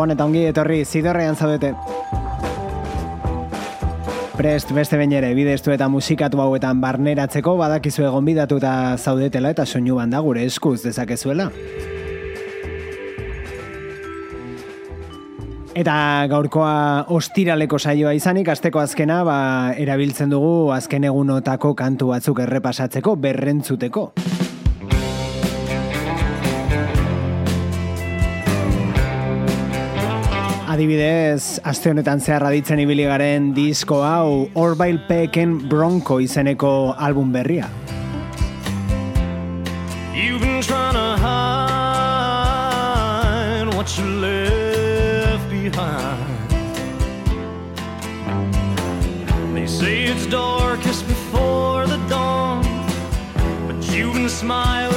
Gabon eta ongi etorri zidorrean zaudete. Prest beste bain ere bidestu eta musikatu hauetan barneratzeko badakizu egon bidatu eta zaudetela eta soinu banda gure eskuz dezakezuela. Eta gaurkoa ostiraleko saioa izanik, asteko azkena, ba, erabiltzen dugu azken egunotako kantu batzuk errepasatzeko, berrentzuteko. Adibidez, aste honetan zehar ditzen ibili garen disko hau Orbail Peken Bronco izeneko album berria. You've been trying to hide what you left behind They say it's darkest before the dawn But you've been smiling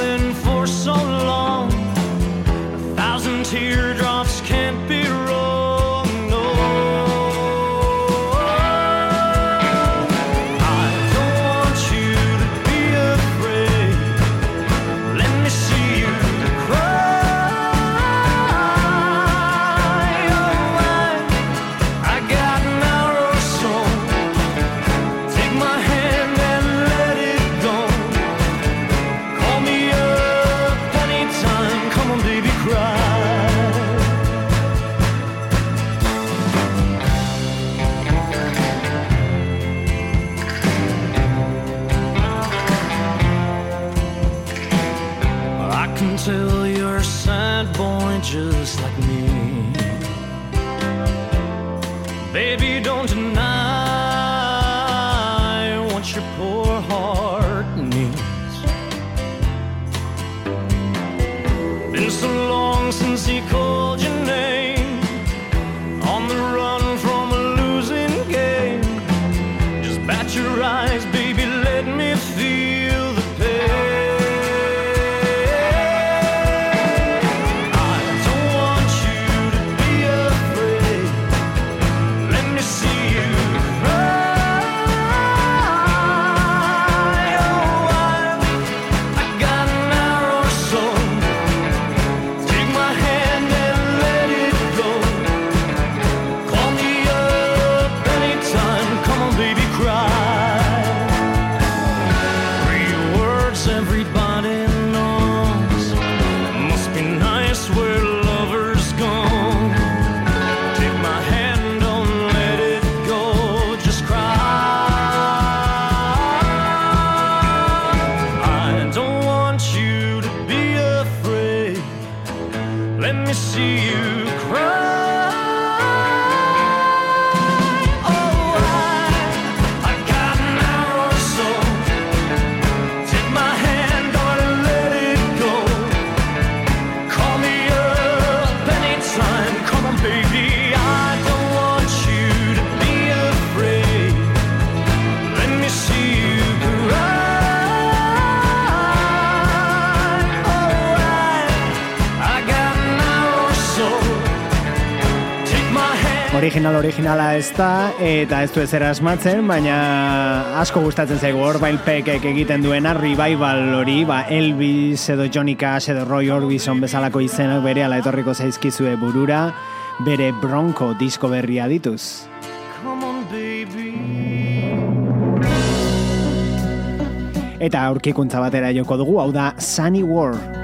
originala ez da, eta ez du ez asmatzen, baina asko gustatzen zaigu hor bailpekek egiten duena revival hori, ba Elvis edo Johnny Cash edo Roy Orbison bezalako izenak bere ala etorriko zaizkizue burura, bere Bronco disko berria dituz. Eta aurkikuntza batera joko dugu, hau da Sunny War.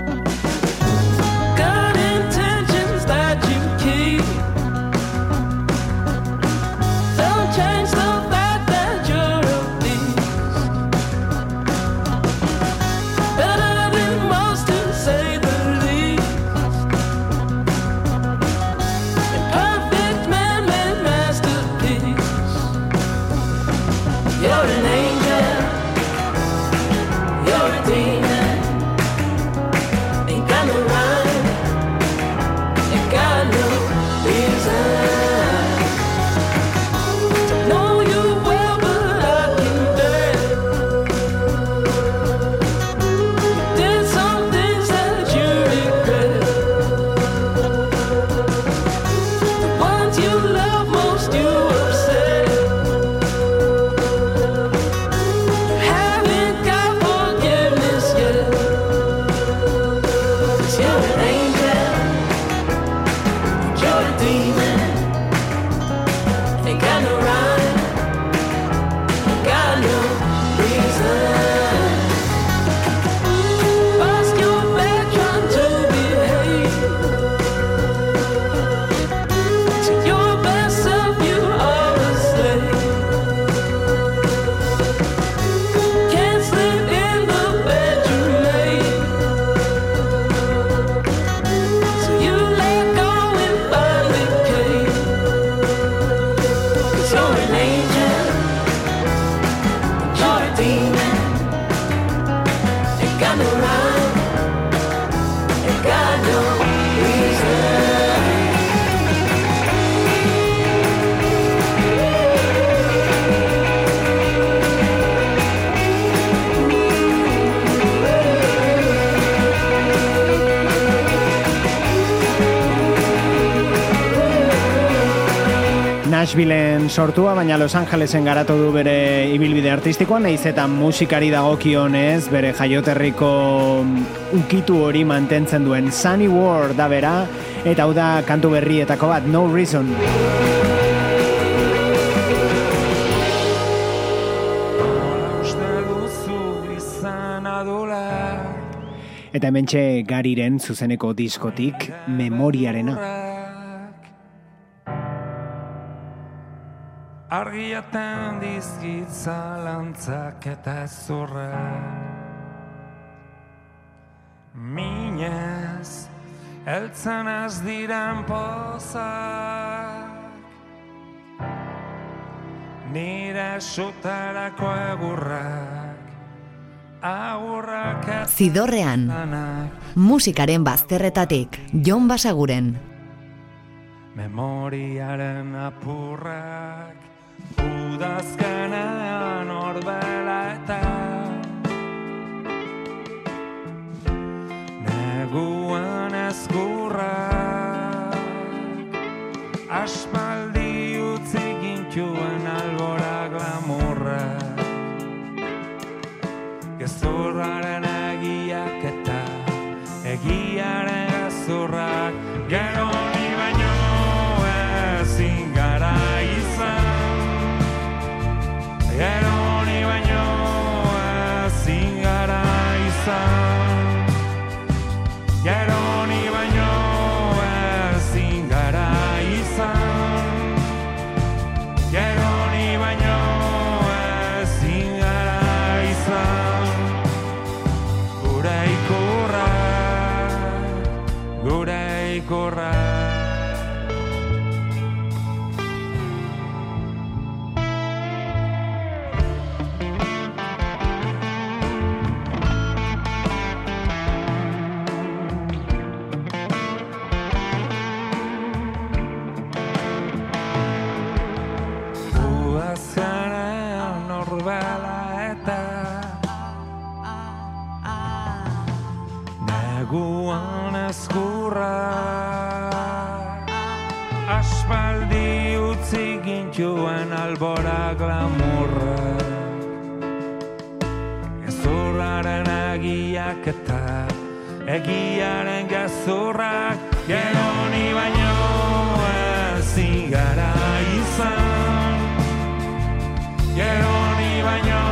Nashvilleen sortua, baina Los Angelesen garatu du bere ibilbide artistikoa, nahiz eta musikari dagokionez bere jaioterriko ukitu hori mantentzen duen Sunny War da bera, eta hau da kantu berrietako bat, No Reason. Eta hementxe gariren zuzeneko diskotik memoriarena. Argiatan dizkitza lantzak eta zurra Minez, eltzen az diren pozak. Nire sutarako egurrak Agurrak Zidorrean, musikaren bazterretatik, Jon Basaguren. Memoriaren apurrak udazkenean orbela eta neguan ezkurra aspaldi utzi gintuen albora glamurra gezurraren egiaren gezurrak Geroni baino ezin gara izan. Geroni baino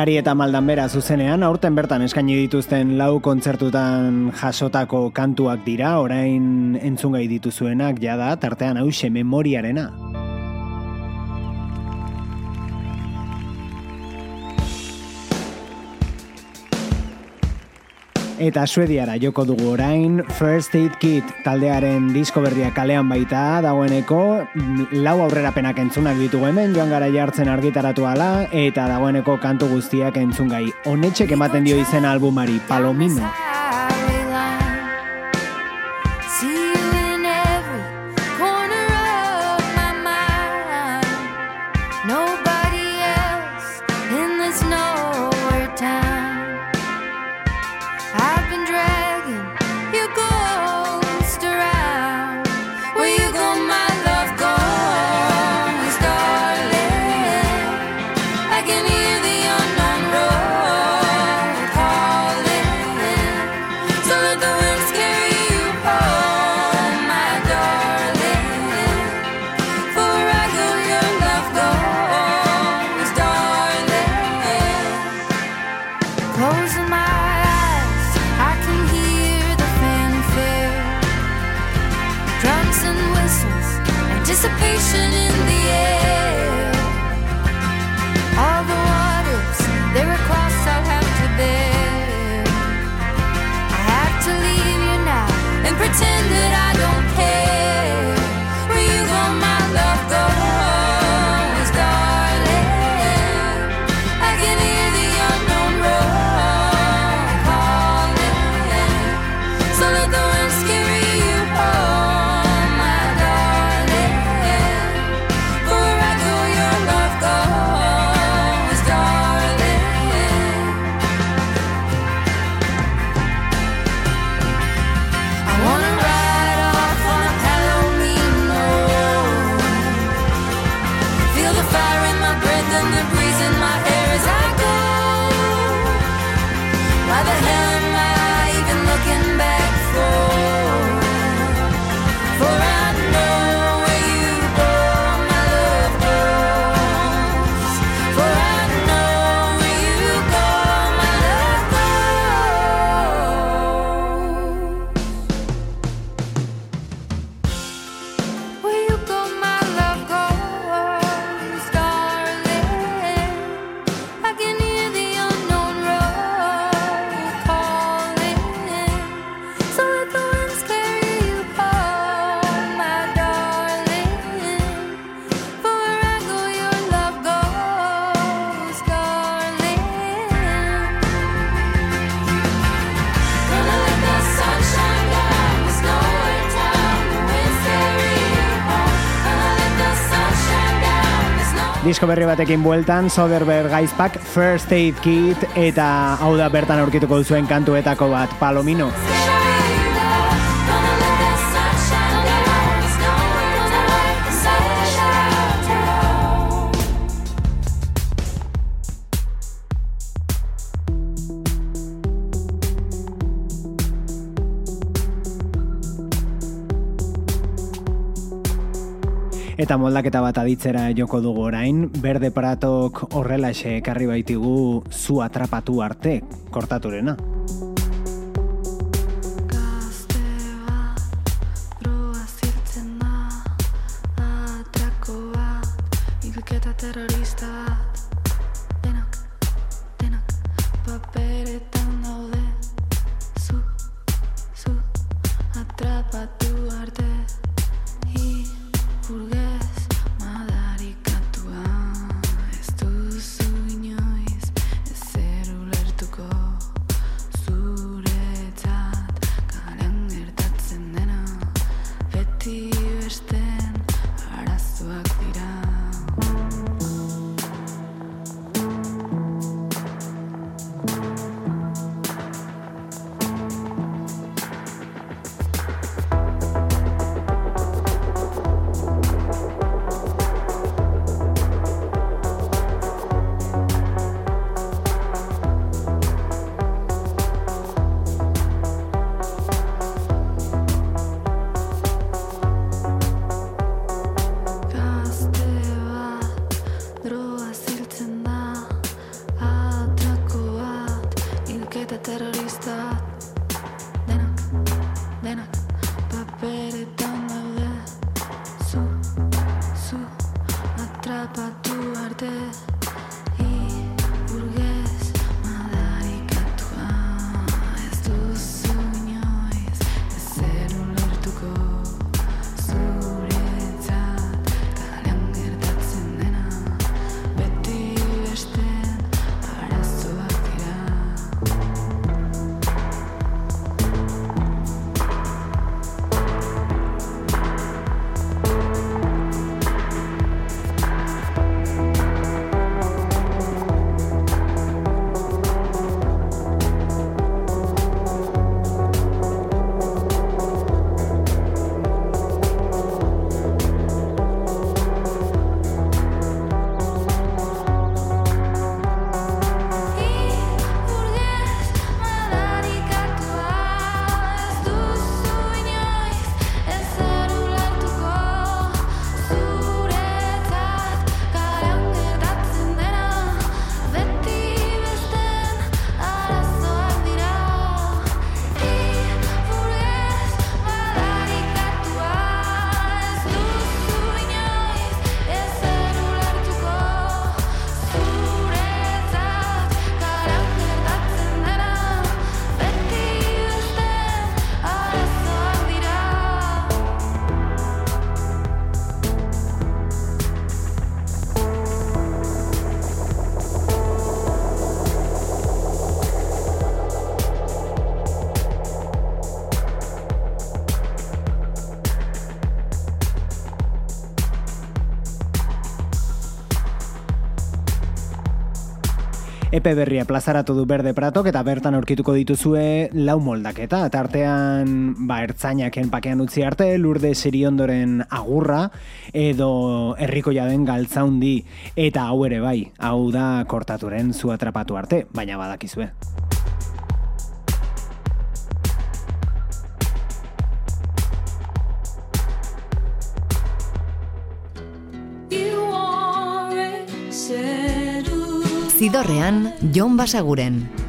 Gari eta maldan bera zuzenean, aurten bertan eskaini dituzten lau kontzertutan jasotako kantuak dira, orain entzungai dituzuenak jada, tartean hause memoriarena. Eta suediara joko dugu orain First Aid Kit taldearen disko berria kalean baita dagoeneko lau aurrerapenak entzunak ditugu hemen joan gara jartzen argitaratu ala eta dagoeneko kantu guztiak entzungai honetxek ematen dio izen albumari Palomino. Disko berri batekin bueltan, Soderberg Gaizpak First Aid Kit eta hau da bertan aurkituko duzuen kantuetako bat, Palomino. Eta moldaketa bat aditzera joko dugu orain, berde pratok horrela ekarri baitigu zu atrapatu arte, kortaturena. Epe berria plazaratu du berde pratok eta bertan aurkituko dituzue lau moldaketa. Tartean, ba, ertzainaken pakean utzi arte, lurde seriondoren agurra, edo herriko jaden galtzaundi, eta hau ere bai, hau da kortaturen zu atrapatu arte, baina badakizue. Zidorrean, Jon Basaguren.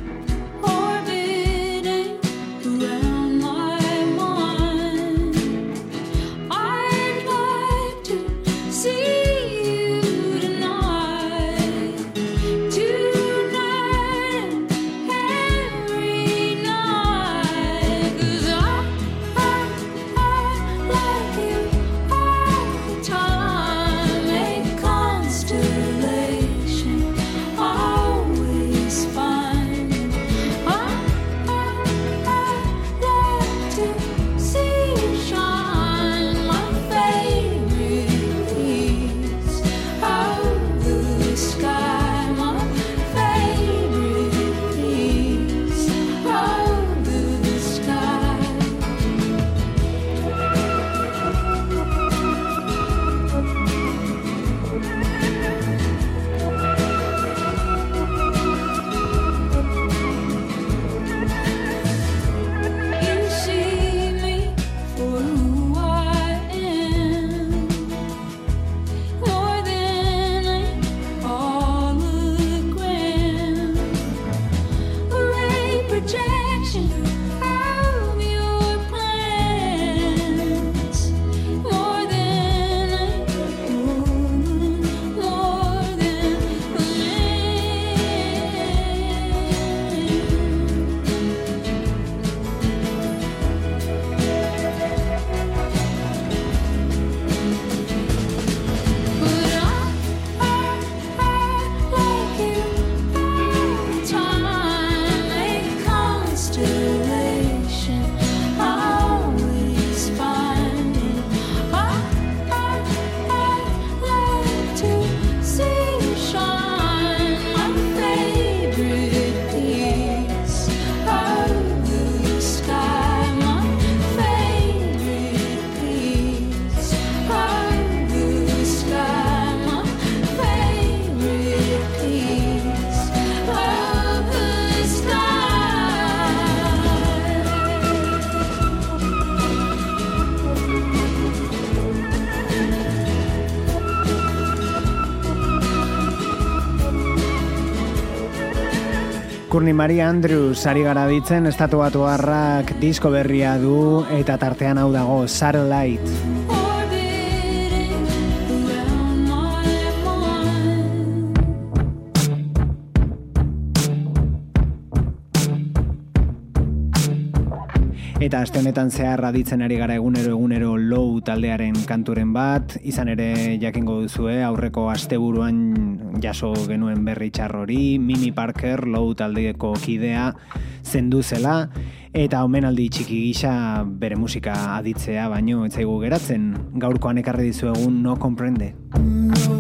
Maria Andrews ari gara ditzen estatu batu harrak disko berria du eta tartean hau dago Satellite. Eta aste honetan zehar aditzen ari gara egunero egunero low taldearen kanturen bat, izan ere jakingo duzue aurreko asteburuan jaso genuen berri txarrori, Mimi Parker low taldeeko kidea zendu zela, eta omenaldi txiki gisa bere musika aditzea baino etzaigu geratzen, gaurkoan ekarri dizuegun no comprende. No,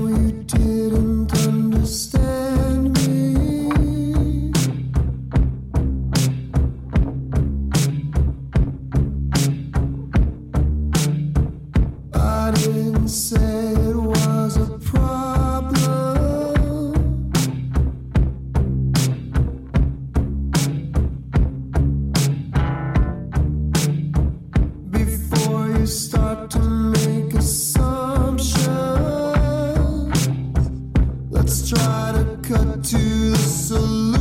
Cut to the solution.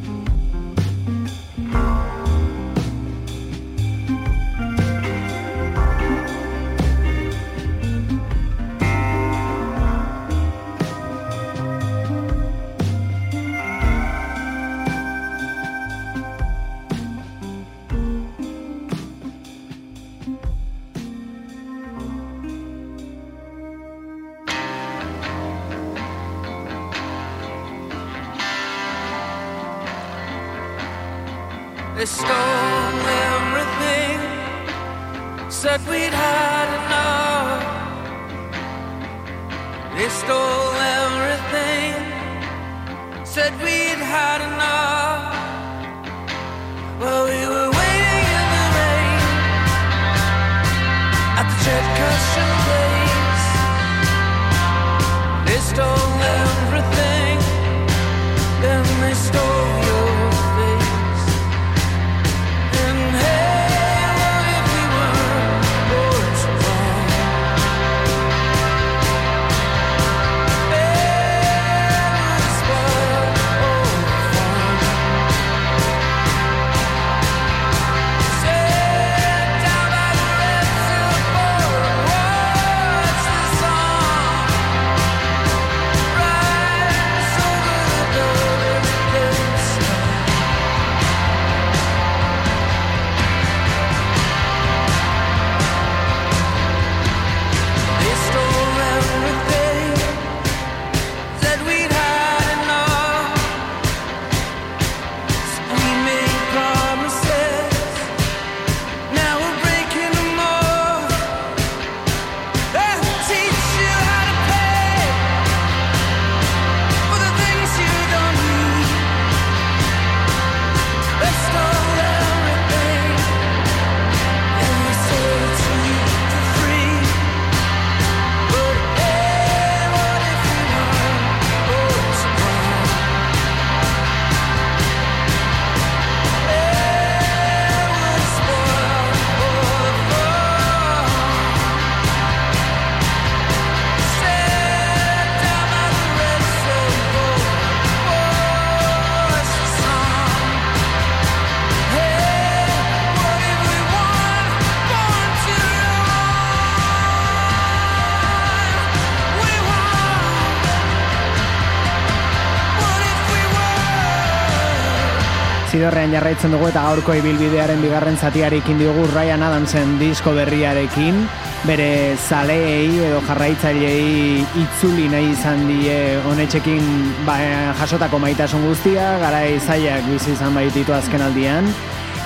Zidorrean jarraitzen dugu eta gaurko ibilbidearen bigarren zatiarekin diogu Ryan Adamsen disko berriarekin. Bere zaleei edo jarraitzaileei itzuli nahi izan die honetxekin ba, jasotako maitasun guztia, garai zaiak bizi izan baititu azken aldian.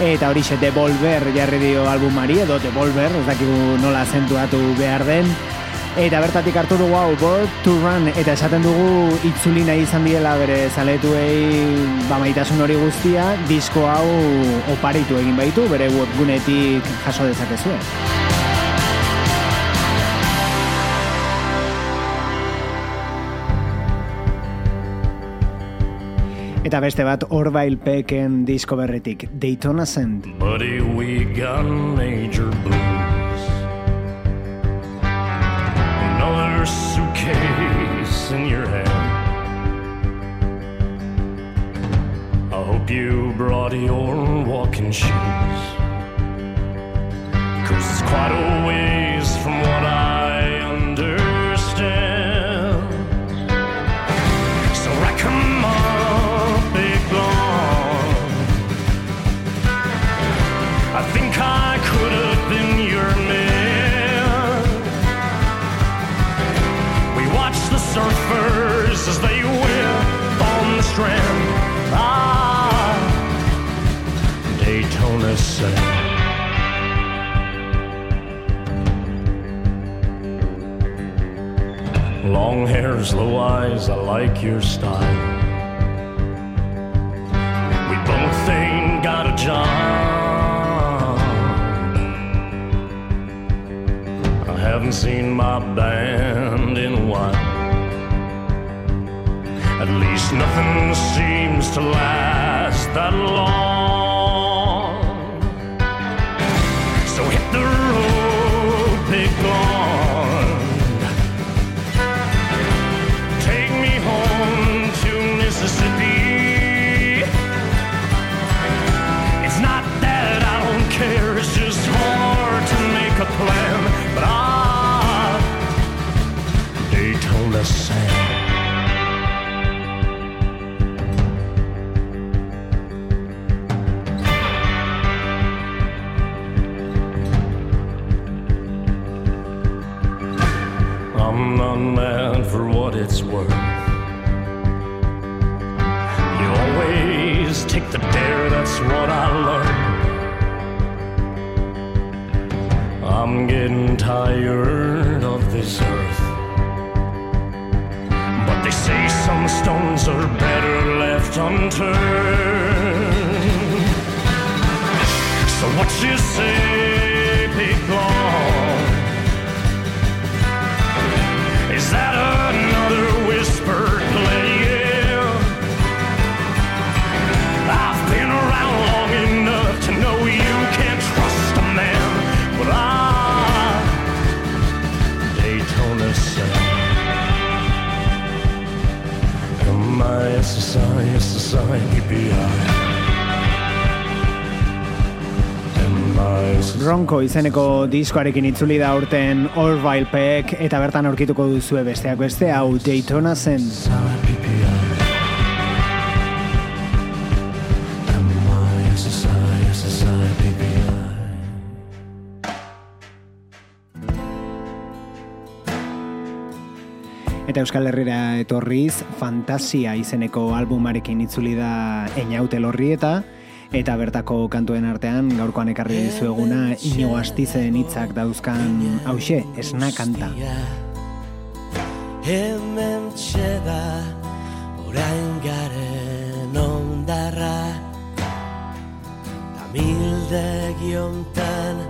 Eta horixe Devolver jarri dio albumari edo Devolver, ez dakigu nola zentuatu behar den Eta bertatik hartu dugu hau Born to Run eta esaten dugu itzuli nahi izan diela bere zaletuei bamaitasun hori guztia disko hau oparitu egin baitu bere webgunetik jaso dezakezue. Eta beste bat Orbailpeken disko berretik Daytona Sand. Buddy, we got major blues. Suitcase in your hand. I hope you brought your walking shoes. Cause it's quite a ways from what I surfers as they whip on the strand. Ah, Daytona Sand. Long hair, slow eyes, I like your style. We both ain't got a job. I haven't seen my band in a while. At least nothing seems to last that long. It's worth. You always take the dare, that's what I learned. I'm getting tired of this earth. But they say some stones are better left unturned. So what you say, big Ronko izeneko diskoarekin itzuli da urten Orville Peck eta bertan aurkituko duzue besteak beste hau Daytona zen. Eta Euskal Herrira etorriz, Fantasia izeneko albumarekin itzuli da Einaute Lorrieta, eta bertako kantuen artean gaurkoan ekarri dizueguna inigo astizen hitzak dauzkan hause, esna kanta. Hemen txeda orain garen ondarra Tamildegi ontan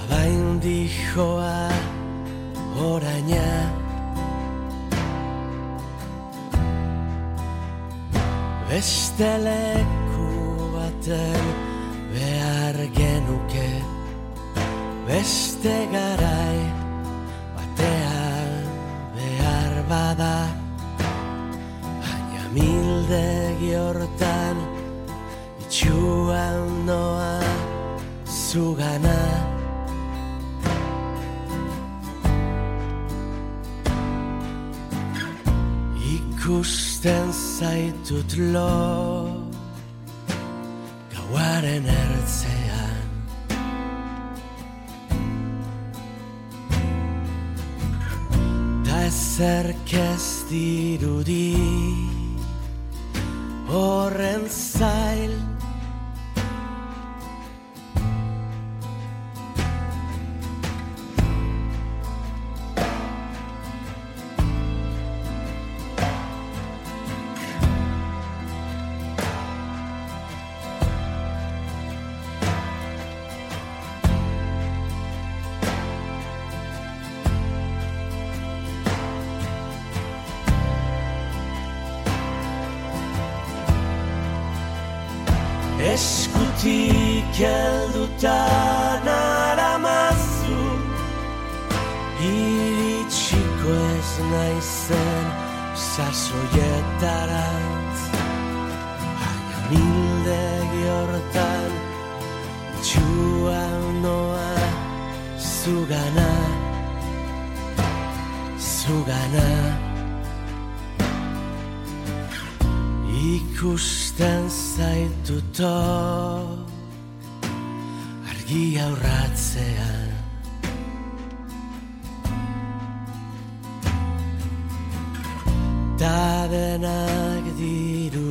Abain dijoa oraina Beste leku baten behar genuke. Beste garai batean behar bada. Baina mildegi hortan itxuan noa zugana. Ikusten zaitut lo Gauaren ertzean. Ta ezerk ez dirudi Horren zail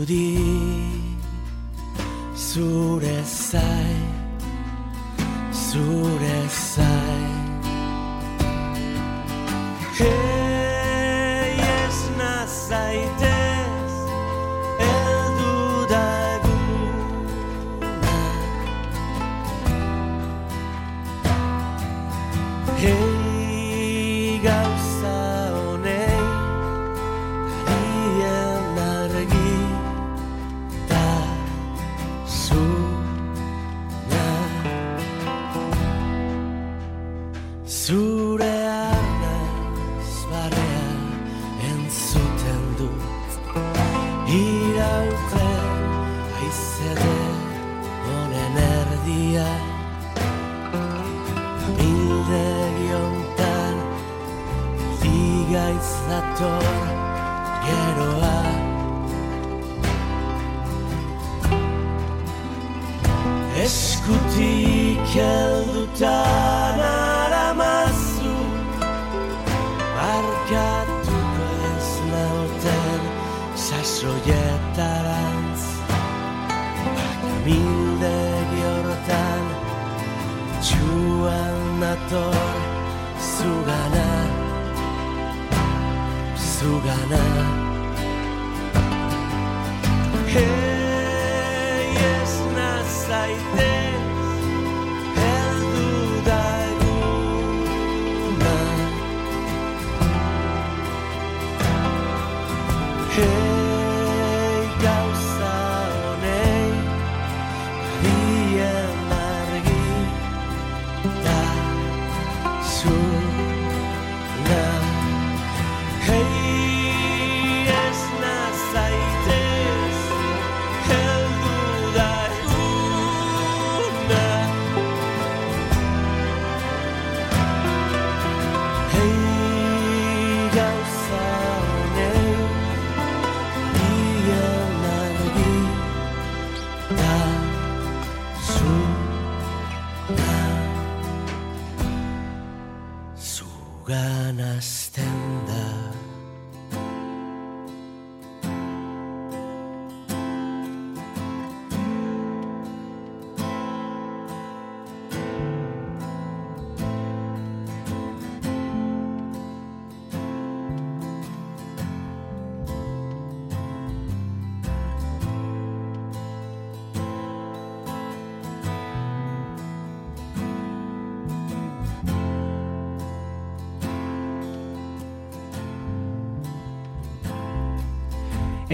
dirudi Zure zai Zure zai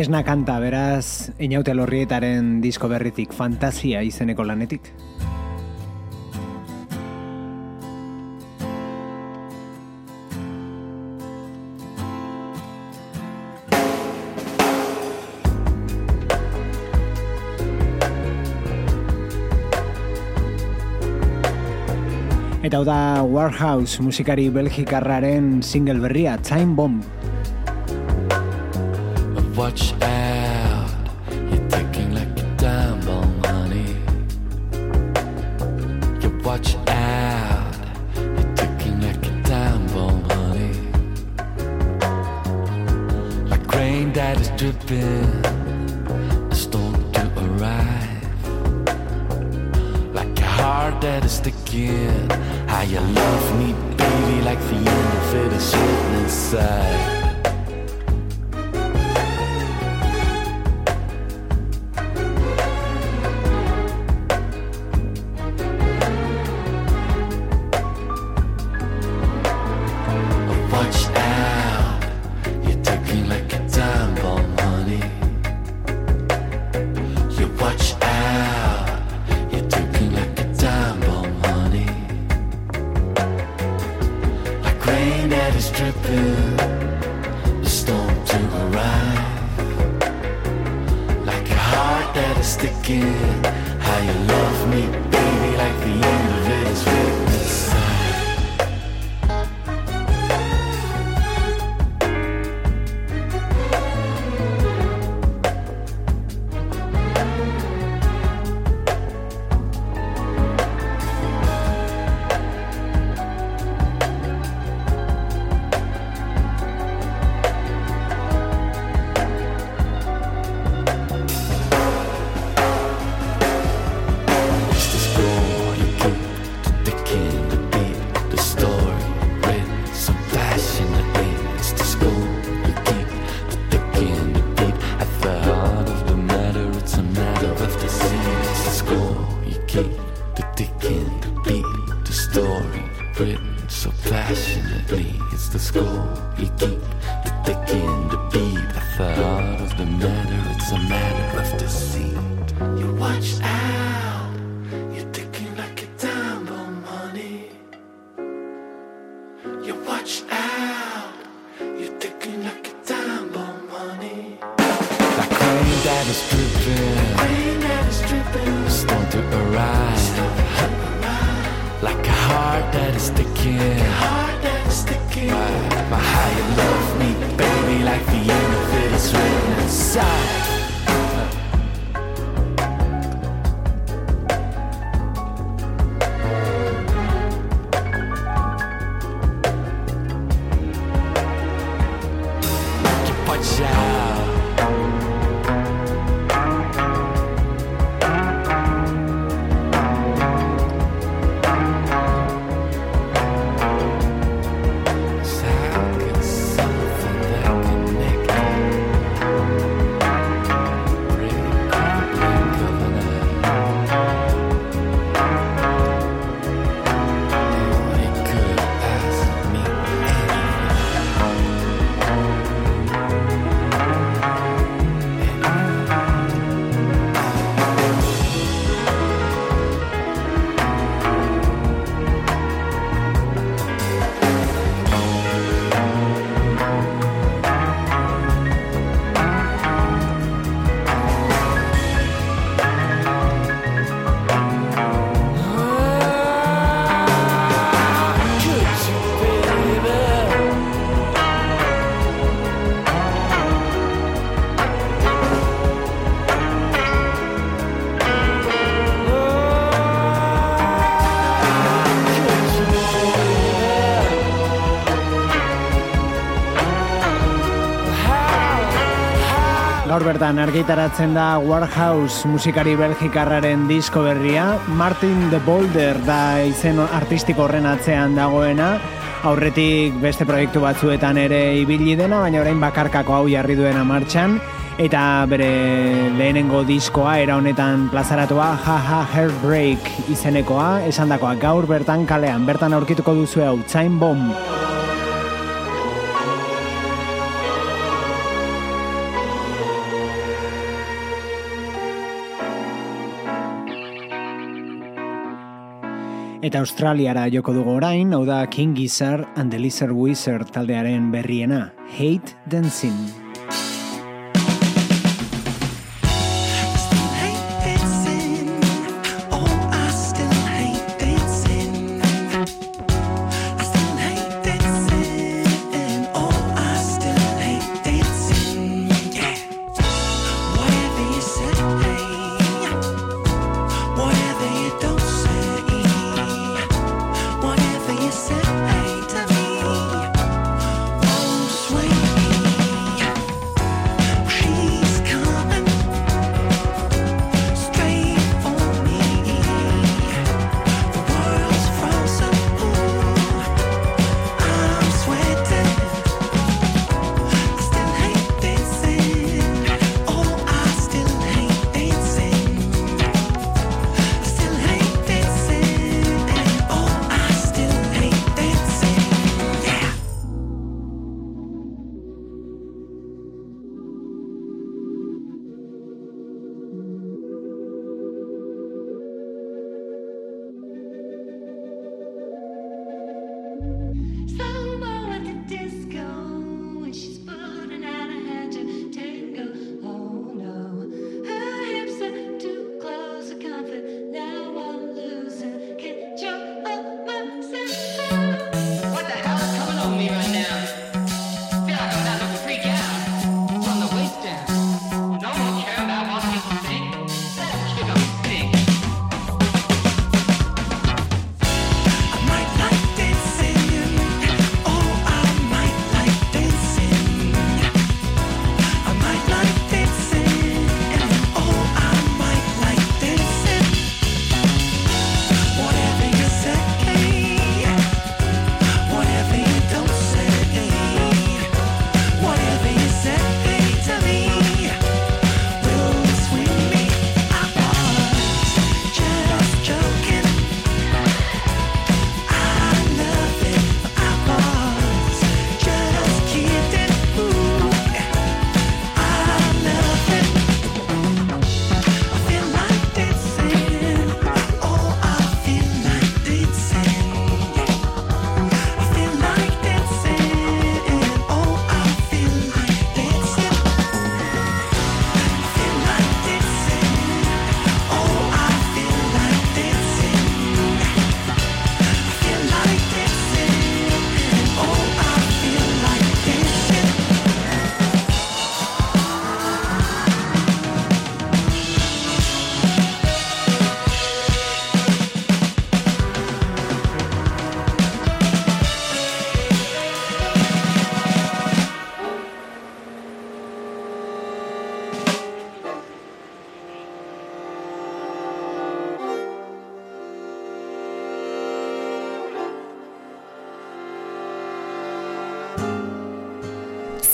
Esna kanta, beraz, inaute lorrietaren disko berritik, fantasia izeneko lanetik. Eta hau da Warhouse musikari belgikarraren single berria, Time Bomb. Watch out, you're ticking like a time bomb, honey. You watch out, you're ticking like a time bomb, honey. Like rain that is dripping, a storm to arrive. Like a heart that is sticking, how you love me, baby, like the end of it is written inside. Bertan argitaratzen da Warhouse musikari belgikarraren disko berria. Martin de Boulder da izen artistiko horren atzean dagoena. Aurretik beste proiektu batzuetan ere ibili dena, baina orain bakarkako hau jarri duena martxan. Eta bere lehenengo diskoa era honetan plazaratua Ha Ha Heartbreak izenekoa, esandakoa gaur bertan kalean, bertan aurkituko duzu hau, Time Bomb. Eta Australiara joko dugu orain, hau da King Gizzard and the Lizard Wizard taldearen berriena, Hate Dancing.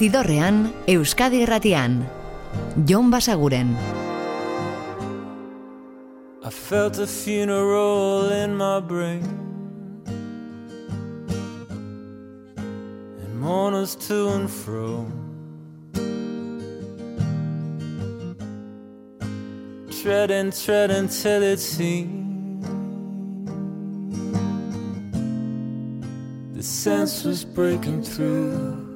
Zidorrean, Euskadi Irratian. Jon Basaguren. I felt a funeral in my brain. And mourners to and fro. Treading, treading till it seemed the sense was breaking through.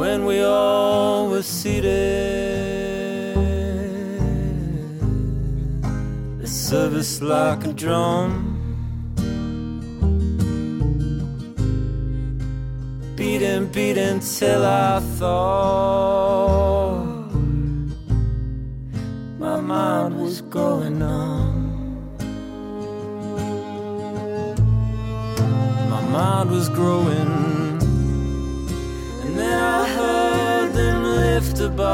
When we all were seated, the service like a drum. Beating, beating till I thought my mind was going numb. My mind was growing. Lift a box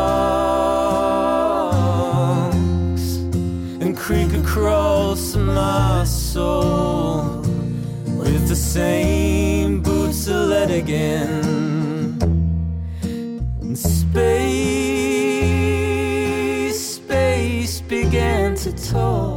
and creak across my soul with the same boots of lead again. And space, space began to talk.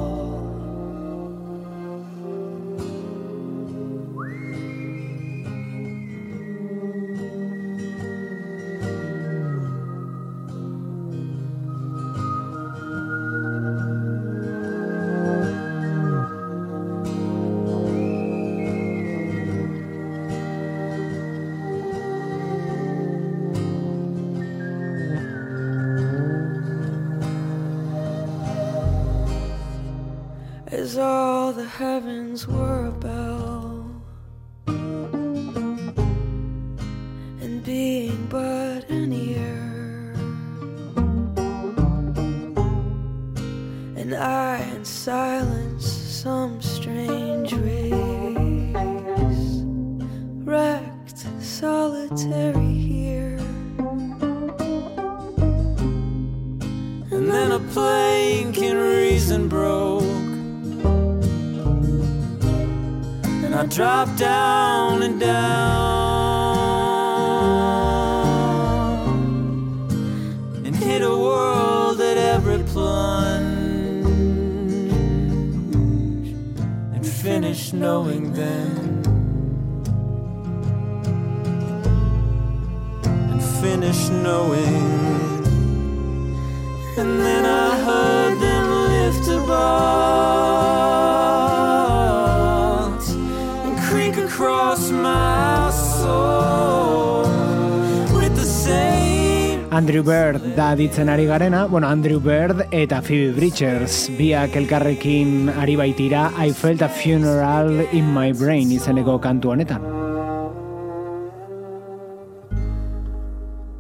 Da ditzen ari garena, bueno, Andrew Bird eta Phoebe Bridgers, biak elkarrekin ari baitira I felt a funeral in my brain izeneko kantu honetan.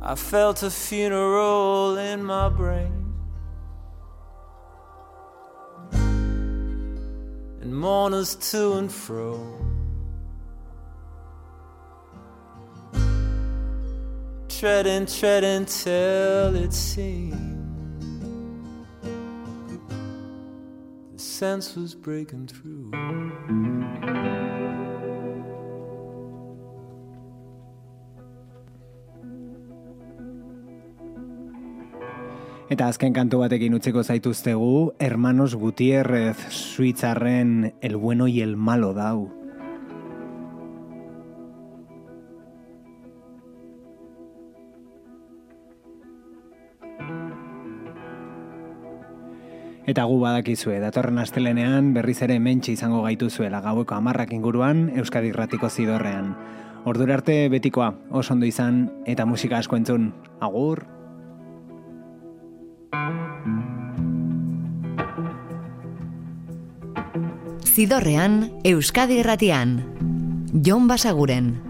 I felt a funeral in my brain. And mourners to and fro. Treading, treading till it seemed the sense was breaking through. Eta azken kantu batekin utziko zaituztegu, Hermanos Gutierrez, Suitzarren El bueno y el malo dau. Eta gu badakizue, datorren astelenean berriz ere mentxe izango gaituzuela gaueko amarrak inguruan Euskadi Irratiko zidorrean. Ordura arte betikoa, oso ondo izan eta musika asko entzun. Agur! Zidorrean, Euskadi Irratian. Jon Basaguren.